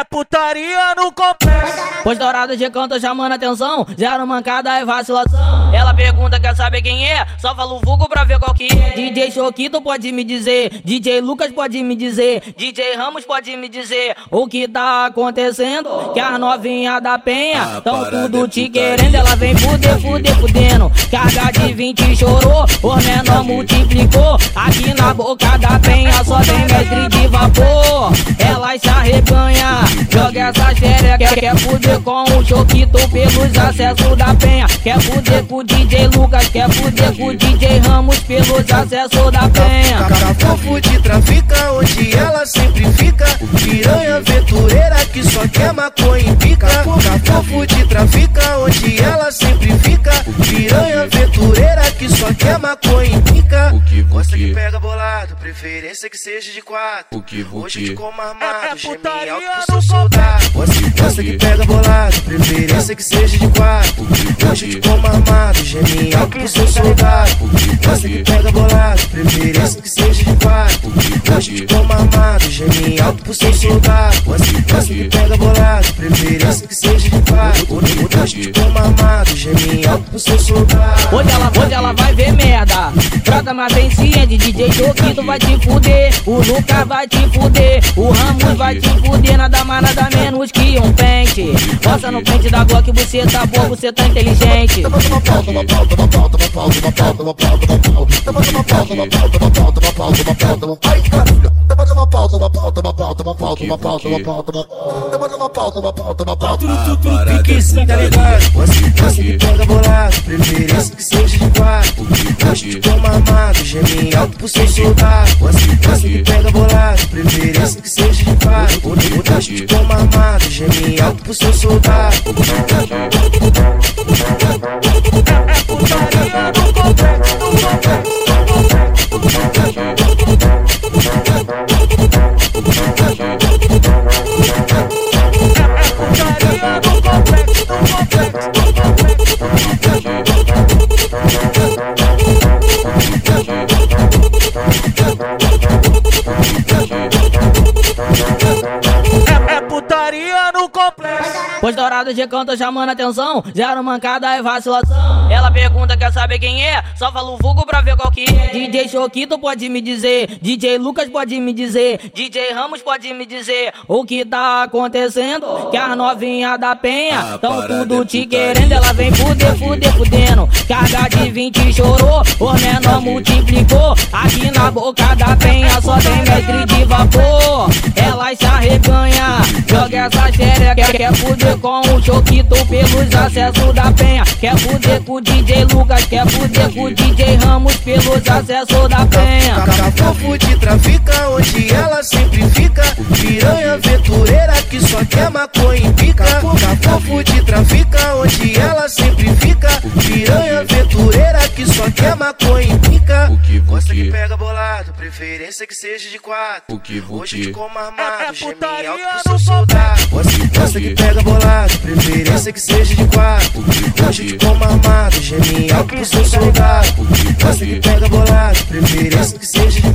É putaria no complexo. Pois dourado de canto chamando atenção, zero mancada e vacilação. Ela pergunta, quer saber quem é? Só fala o vulgo pra ver qual que é. DJ Choquito pode me dizer, DJ Lucas pode me dizer, DJ Ramos pode me dizer o que tá acontecendo. Que as novinhas da penha tão tudo te querendo. Ela vem fuder, fuder, fudendo. Carga de 20 chorou, o menor multiplicou. Aqui na boca da penha só tem mestre de vapor. Ela se arreganha, joga essa xereca, quer fuder com o Choquito pelos acessos da penha. Quer fuder com o DJ Lucas, quer fuder com o DJ Ramos pelos acessos da penha. Cafofo de trafica, onde ela sempre fica. Piranha aventureira que só quer maconha e pica. Cafofo de trafica, onde ela sempre fica. Piranha aventureira que só quer maconha e. O que, que que? pega bolado, preferência que seja de quatro. O que, o Hoje que? de como É armado, geme putaria alto que sou soldado. Gosta, gosta que pega bolado, preferência que seja de quatro. Hoje de como armado, geme alto que sou soldado. Gosta que pega bolado, preferência que seja de quatro. Hoje de como geme alto pro seu soldado. Gosta, gosta que pega bolado, preferência que seja de quatro. Hoje de como armado, geme alto pro seu soldado. Hoje ela, hoje ela vai ver merda. Trota na pensinha de DJ Choquito vai te fuder. O Lucas vai te fuder. O Ramos vai te fuder. Nada mais, nada menos que um pente. Roça no pente da Glock, você tá boa, você tá inteligente. Fique sim, tá ligado? Você, você que pega bolado, preferência que seja de quatro. Hoje de toma armado, geme alto pro seu soldado. Você, você que pega bolado, preferência que seja de quatro. Hoje de toma armado, geme alto pro seu soldado. Putaria no complexo. Pois dourado de canto chamando atenção, zero mancada e vacilação. Ela pergunta, quer saber quem é? Só fala o vulgo pra ver qual que é. DJ Choquito pode me dizer, DJ Lucas pode me dizer, DJ Ramos pode me dizer o que tá acontecendo. Que as novinhas da penha tão tudo é te querendo. Ela vem fuder, fuder, fudendo. Carga de 20 chorou, o menor multiplicou. Aqui na boca da penha só tem mestre de vapor. Ela se arreganha, joga essa xereca. Quer fuder com o Choquito pelos acessos da penha. Quer fuder com o DJ Lucas, quer fuder com o DJ Ramos pelos acessos da penha. Cafofo de trafica, onde ela sempre fica. Piranha aventureira que só quer maconha e pica. Cafofo de trafica, onde ela sempre fica. Piranha aventureira que só quer maconha e pica. O que, que que? pega bolado, preferência que seja de quatro. O que, o Hoje que? de como É- é armado, putaria alto que sou soldado. Gosta, gosta que pega bolado, preferência que seja de quatro. Hoje de como armado, geme alto que sou soldado. Gosta que pega bolado, preferência que seja de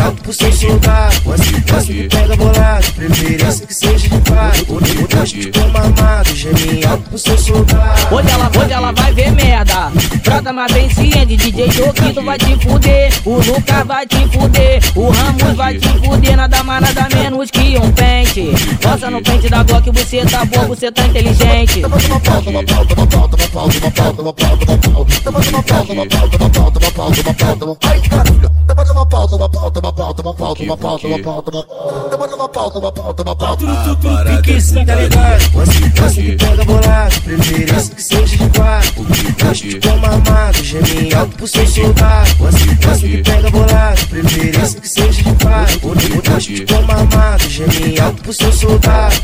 alto pro seu soldado. Gosta que pega bolado, preferência que seja de quatro. Hoje de como armado, geme alto pro seu soldado. Hoje ela, hoje ela vai ver merda. Na pensinha de DJ Choquito vai te fuder. O Lucas vai te fuder. O Ramos vai te fuder. Nada mais, nada menos que um pente. Roça no pente da Glock, você tá boa, você tá inteligente. Fique sim, tá ligado? Você que pega bolado, preferência que seja de quatro. Hoje de toma armado, geme alto pro seu soldado. Você que pega bolado, preferência que seja de quatro. Hoje de toma armado, geme alto pro seu soldado.